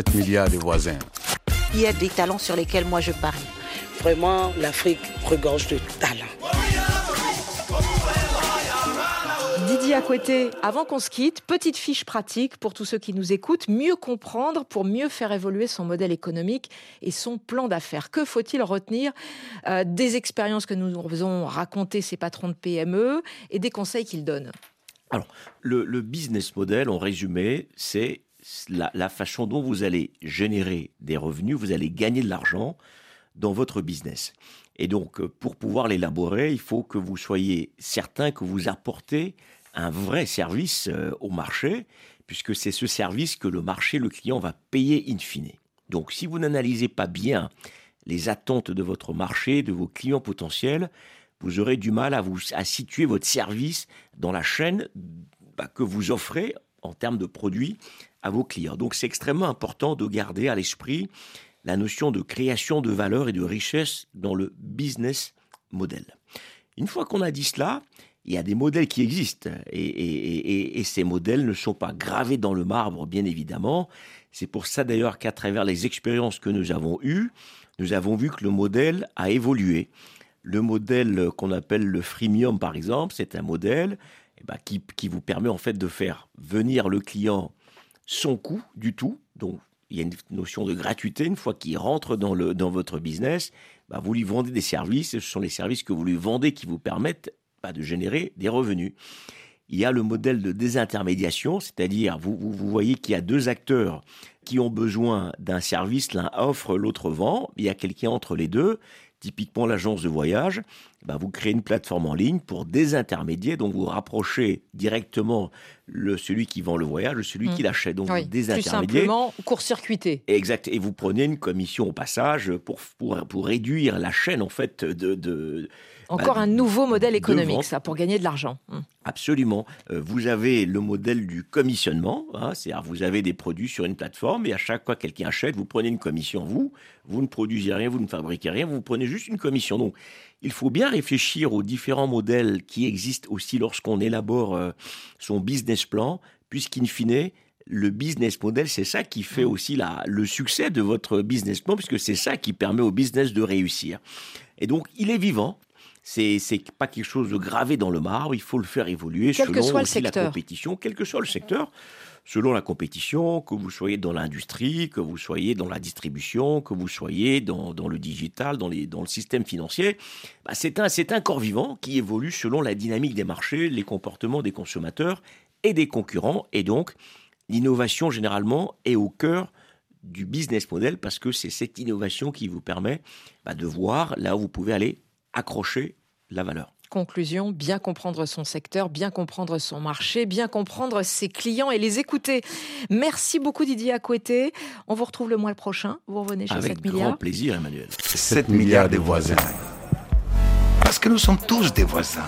7 milliards de voisins. Il y a des talents sur lesquels moi je parie. Vraiment, l'Afrique regorge de talents. Didier à côté, avant qu'on se quitte, petite fiche pratique pour tous ceux qui nous écoutent, mieux comprendre pour mieux faire évoluer son modèle économique et son plan d'affaires. Que faut-il retenir euh, des expériences que nous faisons raconter ces patrons de PME et des conseils qu'ils donnent Alors, le, business model, en résumé, c'est la, façon dont vous allez générer des revenus, vous allez gagner de l'argent dans votre business. Et donc, pour pouvoir l'élaborer, il faut que vous soyez certain que vous apportez un vrai service euh, au marché, puisque c'est ce service que le marché, le client va payer in fine. Donc si vous n'analysez pas bien les attentes de votre marché, de vos clients potentiels, vous aurez du mal à, vous, à situer votre service dans la chaîne bah, que vous offrez en termes de produits à vos clients. Donc c'est extrêmement important de garder à l'esprit la notion de création de valeur et de richesse dans le business model. Une fois qu'on a dit cela, il y a des modèles qui existent et, ces modèles ne sont pas gravés dans le marbre, bien évidemment. C'est pour ça d'ailleurs qu'à travers les expériences que nous avons eues, nous avons vu que le modèle a évolué. Le modèle qu'on appelle le freemium, par exemple, c'est un modèle eh ben, qui, vous permet en fait de faire venir le client sans coût du tout. Donc, il y a une notion de gratuité. Une fois qu'il rentre dans, le, dans votre business, bah, vous lui vendez des services. Ce sont les services que vous lui vendez qui vous permettent pas de générer des revenus. Il y a le modèle de désintermédiation, c'est-à-dire vous, vous, voyez qu'il y a deux acteurs qui ont besoin d'un service, l'un offre, l'autre vend, il y a quelqu'un entre les deux, typiquement l'agence de voyage, bah, vous créez une plateforme en ligne pour désintermédier, donc vous rapprochez directement le, celui qui vend le voyage de celui qui mmh. l'achète. Donc vous désintermédiez. Plus simplement, court-circuiter. Exact. Et vous prenez une commission au passage pour, pour, pour réduire la chaîne en fait de, de encore bah, un nouveau modèle économique, ça, pour gagner de l'argent. Hum. Absolument. Euh, vous avez le modèle du commissionnement, hein, c'est-à-dire vous avez des produits sur une plateforme et à chaque fois que quelqu'un achète, vous prenez une commission, vous, vous ne produisez rien, vous ne fabriquez rien, vous prenez juste une commission. Donc, il faut bien réfléchir aux différents modèles qui existent aussi lorsqu'on élabore euh, son business plan, puisqu'in fine, le business model, c'est ça qui fait hum. aussi la, le succès de votre business plan, puisque c'est ça qui permet au business de réussir. Et donc, il est vivant, c'est pas quelque chose de gravé dans le marbre. Il faut le faire évoluer selon que soit la compétition, quel que soit le secteur. Selon la compétition, que vous soyez dans l'industrie, que vous soyez dans la distribution, que vous soyez dans, le digital, dans, les, dans le système financier, bah c'est un, un corps vivant qui évolue selon la dynamique des marchés, les comportements des consommateurs et des concurrents. Et donc, l'innovation, généralement, est au cœur du business model parce que c'est cette innovation qui vous permet bah, de voir là où vous pouvez aller accrocher la valeur. Conclusion, bien comprendre son secteur, bien comprendre son marché, bien comprendre ses clients et les écouter. Merci beaucoup Didier Acoueté. On vous retrouve le mois prochain. Vous revenez chez Avec 7 milliards. Avec grand plaisir Emmanuel. 7 milliards de voisins. Parce que nous sommes tous des voisins.